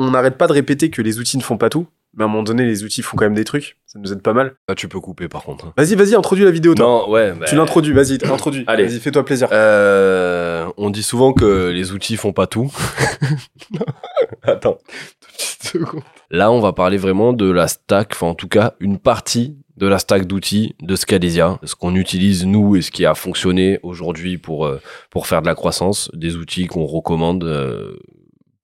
on n'arrête pas de répéter que les outils ne font pas tout, mais à un moment donné, les outils font quand même des trucs. Ça nous aide pas mal. Là, tu peux couper par contre. hein. Vas-y, vas-y, introduis la vidéo, toi. Non, ouais. bah, Tu l'introduis, vas-y, introduis. Allez. Vas-y, fais-toi plaisir. Euh, on dit souvent que les outils font pas tout. Attends. deux petites secondes. Là, on va parler vraiment de la stack, enfin en tout cas une partie de la stack d'outils de Scalesia, ce qu'on utilise nous et ce qui a fonctionné aujourd'hui pour euh, pour faire de la croissance, des outils qu'on recommande euh,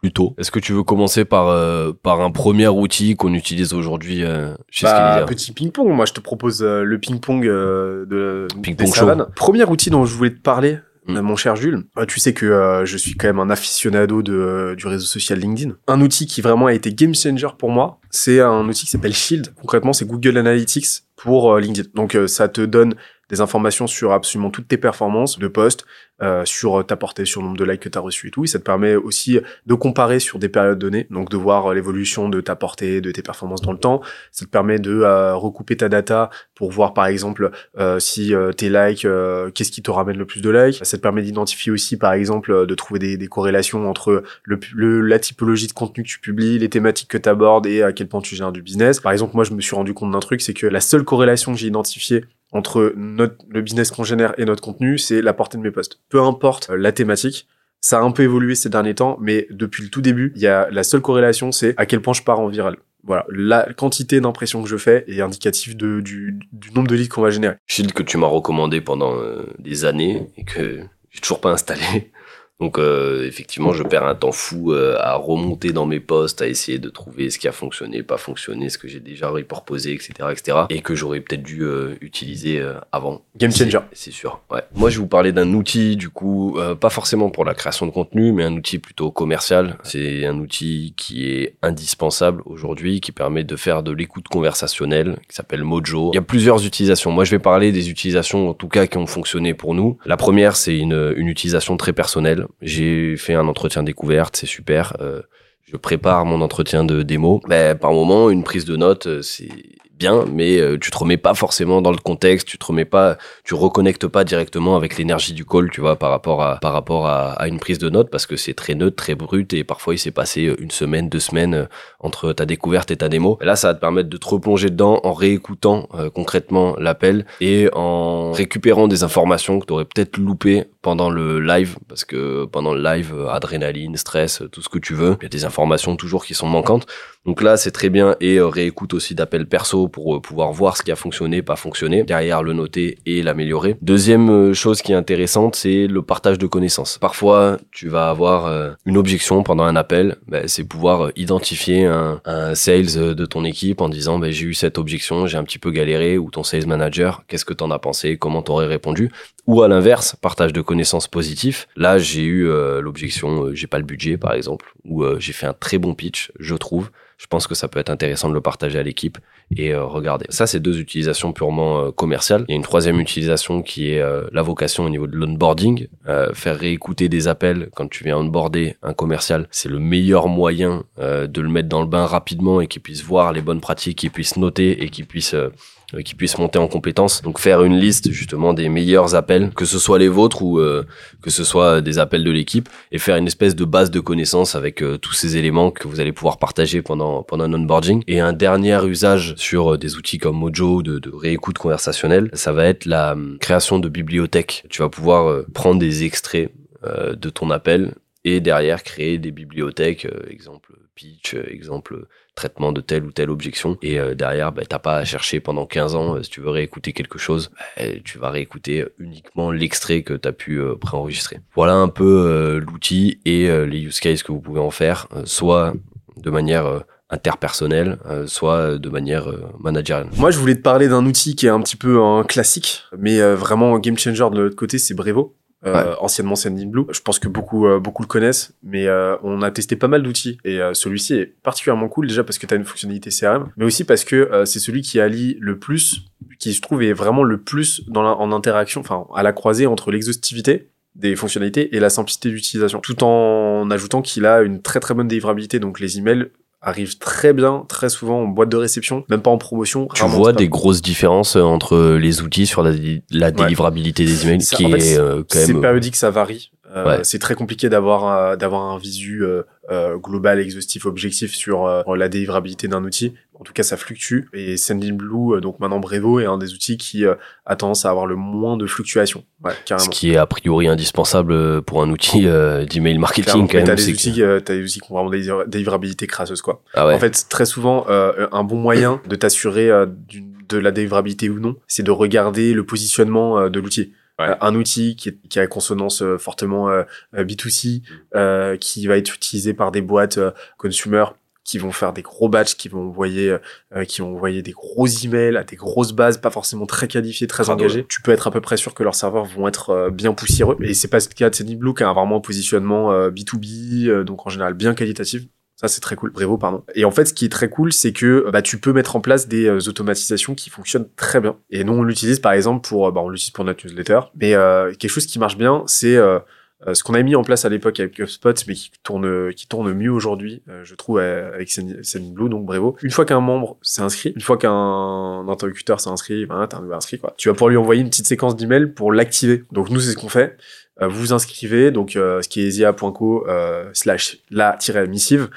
plutôt. Est-ce que tu veux commencer par euh, par un premier outil qu'on utilise aujourd'hui euh, chez Bah, petit ping-pong. Moi, je te propose euh, le ping-pong euh, de des show. savanes. Premier outil dont je voulais te parler, Mm. euh, mon cher Jules. euh, tu sais que je suis quand même un aficionado de, du réseau social LinkedIn. Un outil qui vraiment a été game changer pour moi, c'est un outil qui s'appelle Shield. Concrètement, c'est Google Analytics pour LinkedIn. Donc, ça te donne des informations sur absolument toutes tes performances de poste, euh, sur ta portée, sur le nombre de likes que tu as reçu et tout. Et ça te permet aussi de comparer sur des périodes données, donc de voir euh, l'évolution de ta portée, de tes performances dans le temps. Ça te permet de euh, recouper ta data pour voir par exemple euh, si euh, tes likes, euh, qu'est-ce qui te ramène le plus de likes. Ça te permet d'identifier aussi par exemple de trouver des, des corrélations entre le, le- la typologie de contenu que tu publies, les thématiques que tu abordes et à quel point tu gères du business. Par exemple, moi je me suis rendu compte d'un truc, c'est que la seule corrélation que j'ai identifiée entre notre, le business qu'on génère et notre contenu, c'est la portée de mes posts. Peu importe euh, la thématique, ça a un peu évolué ces derniers temps, mais depuis le tout début, il y a la seule corrélation, c'est à quel point je pars en viral. Voilà, la quantité d'impressions que je fais est indicative de, du, du nombre de leads qu'on va générer. Shield que tu m'as recommandé pendant euh, des années et que j'ai toujours pas installé. Donc euh, effectivement, je perds un temps fou euh, à remonter dans mes posts, à essayer de trouver ce qui a fonctionné, pas fonctionné, ce que j'ai déjà reproposé, etc., etc. Et que j'aurais peut-être dû euh, utiliser euh, avant. Game changer. C'est c'est sûr. Ouais. Moi, je vais vous parler d'un outil, du coup, euh, pas forcément pour la création de contenu, mais un outil plutôt commercial. C'est un outil qui est indispensable aujourd'hui, qui permet de faire de l'écoute conversationnelle, qui s'appelle Mojo. Il y a plusieurs utilisations. Moi, je vais parler des utilisations, en tout cas, qui ont fonctionné pour nous. La première, c'est une, une utilisation très personnelle. J'ai fait un entretien découverte, c'est super. Euh, je prépare mon entretien de démo. Ben, par moment, une prise de notes, euh, c'est bien, mais euh, tu te remets pas forcément dans le contexte, tu te remets pas, tu reconnectes pas directement avec l'énergie du call, tu vois, par rapport à par rapport à, à une prise de notes, parce que c'est très neutre, très brut, et parfois il s'est passé euh, une semaine, deux semaines euh, entre ta découverte et ta démo. Là, ça va te permettre de te replonger dedans en réécoutant euh, concrètement l'appel et en récupérant des informations que tu aurais peut-être loupées pendant le live, parce que pendant le live, adrénaline, stress, tout ce que tu veux, il y a des informations toujours qui sont manquantes. Donc là, c'est très bien et réécoute aussi d'appels perso pour euh, pouvoir voir ce qui a fonctionné, pas fonctionné, derrière le noter et l'améliorer. Deuxième euh, chose qui est intéressante, c'est le partage de connaissances. Parfois, tu vas avoir euh, une objection pendant un appel, ben, c'est pouvoir identifier un, sales de ton équipe en disant ben, j'ai eu cette objection, j'ai un petit peu galéré, ou ton sales manager, qu'est-ce que t'en as pensé, comment t'aurais répondu, ou à l'inverse, partage de connaissances positifs. Là, j'ai eu l'objection, j'ai pas le budget par exemple, ou j'ai fait un très bon pitch, je trouve. Je pense que ça peut être intéressant de le partager à l'équipe et euh, regarder. Ça, c'est deux utilisations purement euh, commerciales. Il y a une troisième utilisation qui est euh, la vocation au niveau de l'onboarding. Euh, faire réécouter des appels quand tu viens onboarder un commercial, c'est le meilleur moyen euh, de le mettre dans le bain rapidement et qu'il puisse voir les bonnes pratiques, qu'il puisse noter et qu'il puisse euh, qui puisse monter en compétences. Donc faire une liste justement des meilleurs appels, que ce soit les vôtres ou euh, que ce soit des appels de l'équipe, et faire une espèce de base de connaissances avec euh, tous ces éléments que vous allez pouvoir partager pendant pendant un onboarding. Et un dernier usage sur euh, des outils comme Mojo de, de réécoute conversationnelle, ça va être la hum, création de bibliothèques. Tu vas pouvoir euh, prendre des extraits euh, de ton appel et derrière créer des bibliothèques, euh, exemple pitch, euh, exemple traitement de telle ou telle objection. Et euh, derrière, bah, t'as pas à chercher pendant 15 ans. euh, si tu veux réécouter quelque chose, bah, tu vas réécouter uniquement l'extrait que t'as pu euh, préenregistrer. Voilà un peu euh, l'outil et euh, les use cases que vous pouvez en faire, euh, soit de manière euh, interpersonnelle, euh, soit euh, de manière euh, managériale. Moi, je voulais te parler d'un outil qui est un petit peu un classique, mais euh, vraiment game changer de l'autre côté, c'est Brevo. Euh, Ouais. anciennement Sendinblue. Je pense que beaucoup euh, beaucoup le connaissent, mais euh, on a testé pas mal d'outils et euh, celui-ci est particulièrement cool déjà parce que tu as une fonctionnalité CRM, mais aussi parce que euh, c'est celui qui allie le plus, qui je trouve est vraiment le plus dans la, en interaction, enfin à la croisée entre l'exhaustivité des fonctionnalités et la simplicité d'utilisation, tout en ajoutant qu'il a une très très bonne délivrabilité. Donc les emails arrivent très bien, très souvent en boîte de réception, même pas en promotion. Tu vois des grosses différences euh, entre les outils sur la, la délivrabilité des emails Ça, qui fait, est euh, quand C'est même périodique, ça varie. Euh, Ouais. C'est très compliqué d'avoir euh, d'avoir un visu euh, global, exhaustif, objectif sur la délivrabilité d'un outil. En tout cas, ça fluctue. Et Sendinblue, donc maintenant Brevo, est un des outils qui a tendance à avoir le moins de fluctuations. Ouais, carrément. Ce qui est a priori indispensable pour un outil d'email marketing. Quand même, t'as des outils, as des outils qui ont vraiment des délivrabilité crasseuse, quoi. Ah ouais. En fait, très souvent, un bon moyen de t'assurer de la délivrabilité ou non, c'est de regarder le positionnement de l'outil. Euh, un outil qui, qui a consonance euh, fortement euh, B2C, mm. qui va être utilisé par des boîtes consumer qui vont faire des gros batchs, qui vont envoyer, qui vont envoyer des gros emails à des grosses bases, pas forcément très qualifiées, très engagées. Tu peux être à peu près sûr que leurs serveurs vont être bien poussiéreux. Et c'est pas le cas de Blue qui a vraiment un positionnement B2B, donc en général bien qualitatif. Ça, c'est très cool. Brevo, pardon. Et en fait, ce qui est très cool, c'est que bah, tu peux mettre en place des euh, automatisations qui fonctionnent très bien. Et nous, on l'utilise par exemple pour, euh, bah, on pour notre newsletter. Mais euh, quelque chose qui marche bien, c'est ce qu'on a mis en place à l'époque avec HubSpot, mais qui tourne, qui tourne mieux aujourd'hui, je trouve, avec Blue, donc Brevo. Une fois qu'un membre s'est inscrit, une fois qu'un interlocuteur s'est inscrit, ben, t'as un nouveau inscrit, quoi. Tu vas pouvoir lui envoyer une petite séquence d'emails pour l'activer. Donc nous, c'est ce qu'on fait. Euh, vous inscrivez, donc euh, ce qui est esia.co euh, slash la-missive.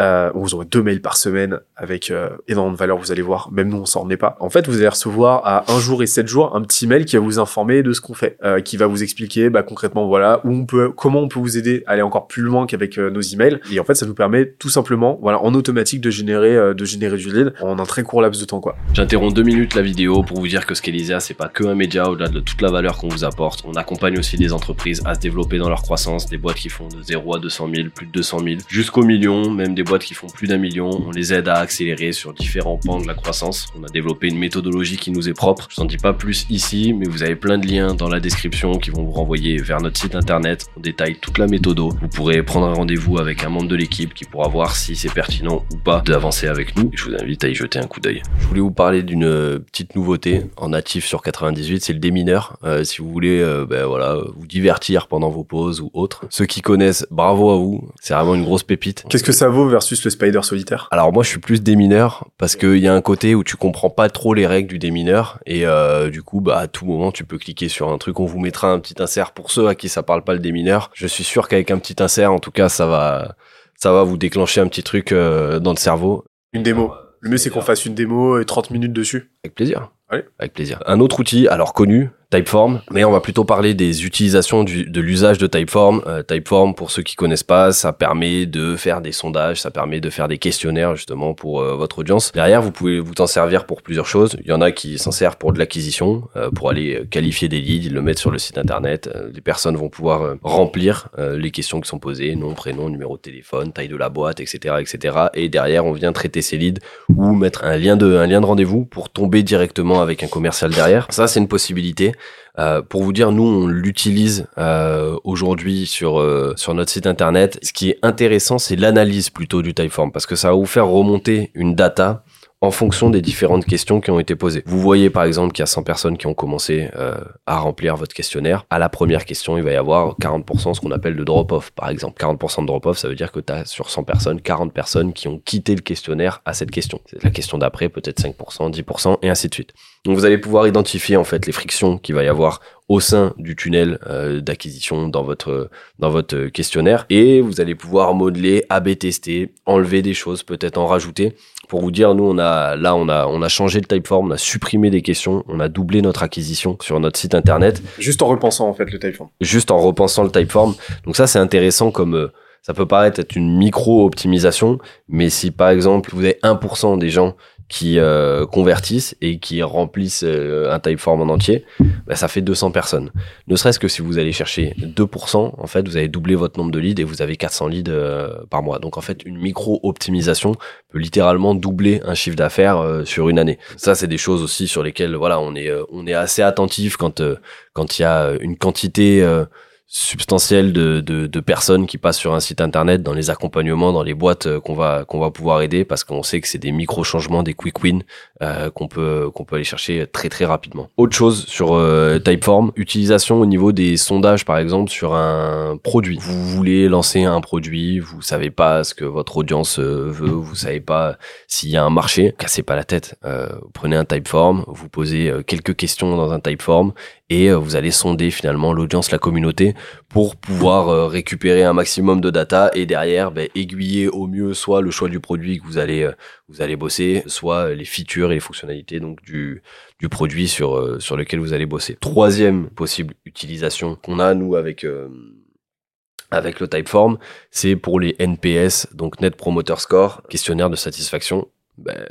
Euh, vous envoie deux mails par semaine avec euh, énormément de valeur, vous allez voir, même nous on s'en remet pas. En fait, vous allez recevoir à un jour et sept jours un petit mail qui va vous informer de ce qu'on fait, euh, qui va vous expliquer bah, concrètement voilà où on peut, comment on peut vous aider à aller encore plus loin qu'avec nos emails. Et en fait, ça nous permet tout simplement, voilà, en automatique de générer, de générer du lead en un très court laps de temps quoi. J'interromps deux minutes la vidéo pour vous dire que Scalisia c'est pas que un média au-delà de toute la valeur qu'on vous apporte. On accompagne aussi des entreprises à se développer dans leur croissance, des boîtes qui font de 0 à 200 000, plus de 200 000, jusqu'au million, même des boîtes qui font plus d'un million. On les aide à accélérer sur différents pans de la croissance. On a développé une méthodologie qui nous est propre. Je n'en dis pas plus ici, mais vous avez plein de liens dans la description qui vont vous renvoyer vers notre site internet. On détaille toute la méthode. Vous pourrez prendre un rendez-vous avec un membre de l'équipe qui pourra voir si c'est pertinent ou pas d'avancer avec nous. je vous invite à y jeter un coup d'œil. Je voulais vous parler d'une petite nouveauté en natif sur 98, c'est le démineur. Euh, si vous voulez, euh, ben voilà, vous divertir pendant vos pauses ou autres. Ceux qui connaissent, bravo à vous. C'est vraiment une grosse pépite. Qu'est-ce que ça vaut versus le Spider solitaire Alors moi je suis plus démineur parce qu'il y a un côté où tu comprends pas trop les règles du démineur et euh, du coup bah à tout moment tu peux cliquer sur un truc. On vous mettra un petit insert pour ceux à qui ça parle pas le démineur. Je suis sûr qu'avec un petit insert en tout cas ça va ça va vous déclencher un petit truc euh, dans le cerveau. Une démo. Le mieux c'est qu'on fasse une démo et 30 minutes dessus. Avec plaisir. Avec plaisir. Un autre outil, alors connu, Typeform, mais on va plutôt parler des utilisations du, de l'usage de Typeform. Euh, Typeform, pour ceux qui connaissent pas, ça permet de faire des sondages, ça permet de faire des questionnaires justement pour euh, votre audience. Derrière, vous pouvez vous en servir pour plusieurs choses. Il y en a qui s'en servent pour de l'acquisition, euh, pour aller qualifier des leads, ils le mettent sur le site internet. les personnes vont pouvoir remplir les questions qui sont posées, nom, prénom, numéro de téléphone, taille de la boîte, etc., etc. Et derrière, on vient traiter ces leads ou mettre un lien de un lien de rendez-vous pour tomber directement avec un commercial derrière. Ça, c'est une possibilité. Euh, pour vous dire, nous, on l'utilise euh, aujourd'hui sur euh, sur notre site internet. Ce qui est intéressant, c'est l'analyse plutôt du Typeform parce que ça va vous faire remonter une data en fonction des différentes questions qui ont été posées. Vous voyez par exemple qu'il y a 100 personnes qui ont commencé euh, à remplir votre questionnaire. À la première question, il va y avoir 40% ce qu'on appelle de drop-off par exemple. 40% de drop-off, ça veut dire que tu sur 100 personnes, 40 personnes qui ont quitté le questionnaire à cette question. C'est la question d'après, peut-être 5%, 10% et ainsi de suite. Donc vous allez pouvoir identifier en fait les frictions qu'il va y avoir au sein du tunnel euh, d'acquisition dans votre dans votre questionnaire et vous allez pouvoir modeler, AB tester, enlever des choses, peut-être en rajouter pour vous dire, nous, on a, là, on a, on a changé le typeform, on a supprimé des questions, on a doublé notre acquisition sur notre site internet. Juste en repensant, en fait, le typeform. Juste en repensant le typeform. Donc ça, c'est intéressant comme, euh, ça peut paraître être une micro-optimisation, mais si par exemple vous avez 1% des gens qui euh, convertissent et qui remplissent euh, un typeform en entier, bah, ça fait 200 personnes. Ne serait-ce que si vous allez chercher 2%, en fait, vous avez doublé votre nombre de leads et vous avez 400 leads euh, par mois. Donc en fait, une micro-optimisation peut littéralement doubler un chiffre d'affaires sur une année. Ça, c'est des choses aussi sur lesquelles voilà, on est on est assez attentif quand quand il y a une quantité substantielle de, de, de, personnes qui passent sur un site internet, dans les accompagnements, dans les boîtes euh, qu'on va qu'on va pouvoir aider, parce qu'on sait que c'est des micro changements, des quick wins euh, qu'on peut qu'on peut aller chercher très très rapidement. Autre chose sur euh, Typeform, utilisation au niveau des sondages par exemple sur un produit. Vous voulez lancer un produit, vous savez pas ce que votre audience euh, veut, vous savez pas s'il y a un marché, cassez pas la tête. prenez un Typeform, vous posez quelques questions dans un Typeform et vous allez sonder finalement l'audience, la communauté pour pouvoir euh, récupérer un maximum de data et derrière ben, aiguiller au mieux soit le choix du produit que vous allez euh, vous allez bosser, soit les features et les fonctionnalités donc du du produit sur euh, sur lequel vous allez bosser. Troisième possible utilisation qu'on a nous avec avec le Typeform, c'est pour les NPS, donc Net Promoter Score, questionnaire de satisfaction. Ben,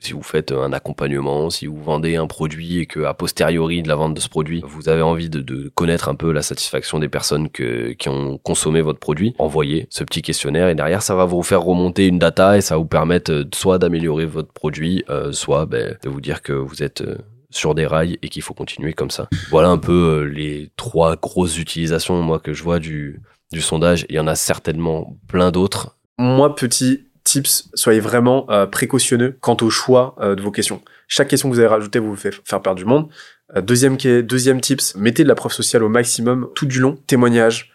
si vous faites un accompagnement, si vous vendez un produit et que a posteriori de la vente de ce produit, vous avez envie de, connaître un peu la satisfaction des personnes qui ont consommé votre produit, envoyez ce petit questionnaire et derrière ça va vous faire remonter une data et ça va vous permettre euh, soit d'améliorer votre produit, euh, soit ben, de vous dire que vous êtes euh, sur des rails et qu'il faut continuer comme ça. Voilà un peu les trois grosses utilisations moi que je vois du, du sondage. Il y en a certainement plein d'autres. Moi, petit tips, soyez vraiment euh, précautionneux quant au choix euh, de vos questions. Chaque question que vous avez rajoutée vous fait faire perdre du monde. Euh, deuxième, deuxième tips, mettez de la preuve sociale au maximum tout du long. Témoignages,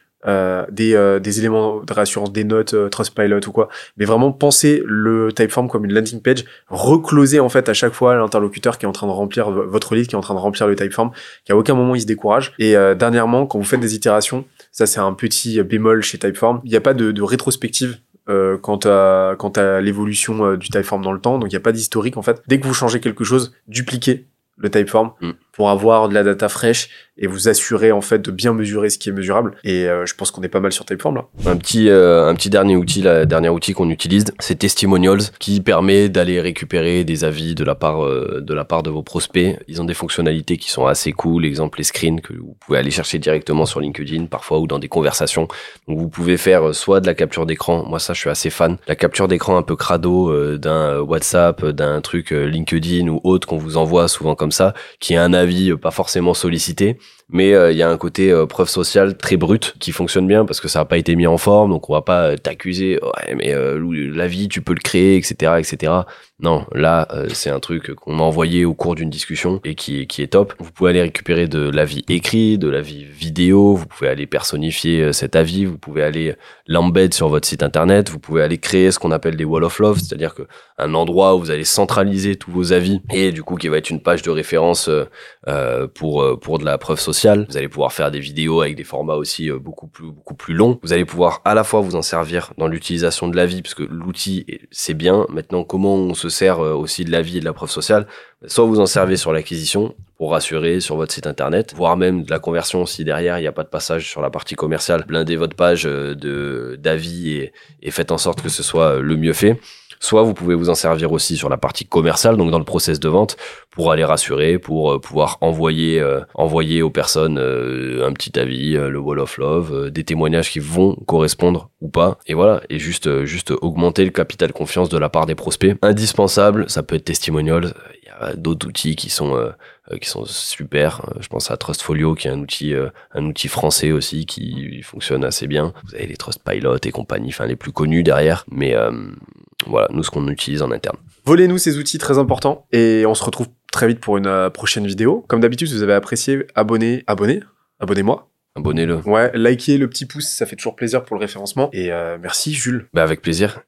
des, des éléments de réassurance, des notes, Trustpilot ou quoi. Mais vraiment, pensez le Typeform comme une landing page. Reclosez en fait à chaque fois l'interlocuteur qui est en train de remplir votre lead, qui est en train de remplir le Typeform, qu'à aucun moment il se décourage. Et dernièrement, quand vous faites des itérations, ça c'est un petit bémol chez Typeform, il n'y a pas de, de rétrospective euh, quant à à l'évolution euh, du Typeform dans le temps. Donc il n'y a pas d'historique en fait. Dès que vous changez quelque chose, dupliquez le Typeform mm. Pour avoir de la data fraîche et vous assurer en fait de bien mesurer ce qui est mesurable. Et euh, je pense qu'on est pas mal sur Typeform là. Un petit euh, un petit dernier outil, la dernier outil qu'on utilise, c'est Testimonials qui permet d'aller récupérer des avis de la part euh, de la part de vos prospects. Ils ont des fonctionnalités qui sont assez cool, exemple les screens que vous pouvez aller chercher directement sur LinkedIn parfois ou dans des conversations. Donc vous pouvez faire soit de la capture d'écran, moi ça je suis assez fan, la capture d'écran un peu crado d'un WhatsApp, d'un truc LinkedIn ou autre qu'on vous envoie souvent comme ça, qui est un avis pas forcément sollicité mais euh, il y a un côté euh, preuve sociale très brut qui fonctionne bien parce que ça n'a pas été mis en forme, donc on va pas euh, t'accuser, ouais, mais la vie tu peux le créer, etc., etc. Non, là c'est un truc qu'on m'a envoyé au cours d'une discussion et qui, qui est top. Vous pouvez aller récupérer de l'avis écrit, de l'avis vidéo, vous pouvez aller personnifier cet avis, vous pouvez aller l'embed sur votre site internet, vous pouvez aller créer ce qu'on appelle des wall of love, c'est-à-dire que un endroit où vous allez centraliser tous vos avis et du coup qui va être une page de référence pour pour de la preuve sociale vous allez pouvoir faire des vidéos avec des formats aussi euh, beaucoup plus beaucoup plus longs. Vous allez pouvoir à la fois vous en servir dans l'utilisation de la vie, parce que l'outil c'est bien. Maintenant, comment on se sert euh, aussi de la vie et de la preuve sociale? Soit vous en servez sur l'acquisition pour rassurer sur votre site internet, voire même de la conversion si derrière il n'y a pas de passage sur la partie commerciale. Blindez votre page euh, de d'avis et, et faites en sorte que ce soit le mieux fait. Soit vous pouvez vous en servir aussi sur la partie commerciale, donc dans le process de vente, pour aller rassurer, pour euh, pouvoir envoyer euh, envoyer aux personnes euh, un petit avis, le wall of love, des témoignages qui vont correspondre ou pas. Et voilà, et juste juste augmenter le capital confiance de la part des prospects. Indispensable, ça peut être testimonial. A d'autres outils qui sont qui sont super. Je pense à Trustfolio qui est un outil un outil français aussi qui fonctionne assez bien. Vous avez les Trustpilot et compagnie, enfin les plus connus derrière, mais voilà, nous, ce qu'on utilise en interne. Volez-nous ces outils très importants et on se retrouve très vite pour une euh, prochaine vidéo. Comme d'habitude, si vous avez apprécié, abonnez, abonnez, abonnez-moi. Abonnez-le. Ouais, likez le petit pouce, ça fait toujours plaisir pour le référencement. Et euh, merci Jules. Bah avec plaisir.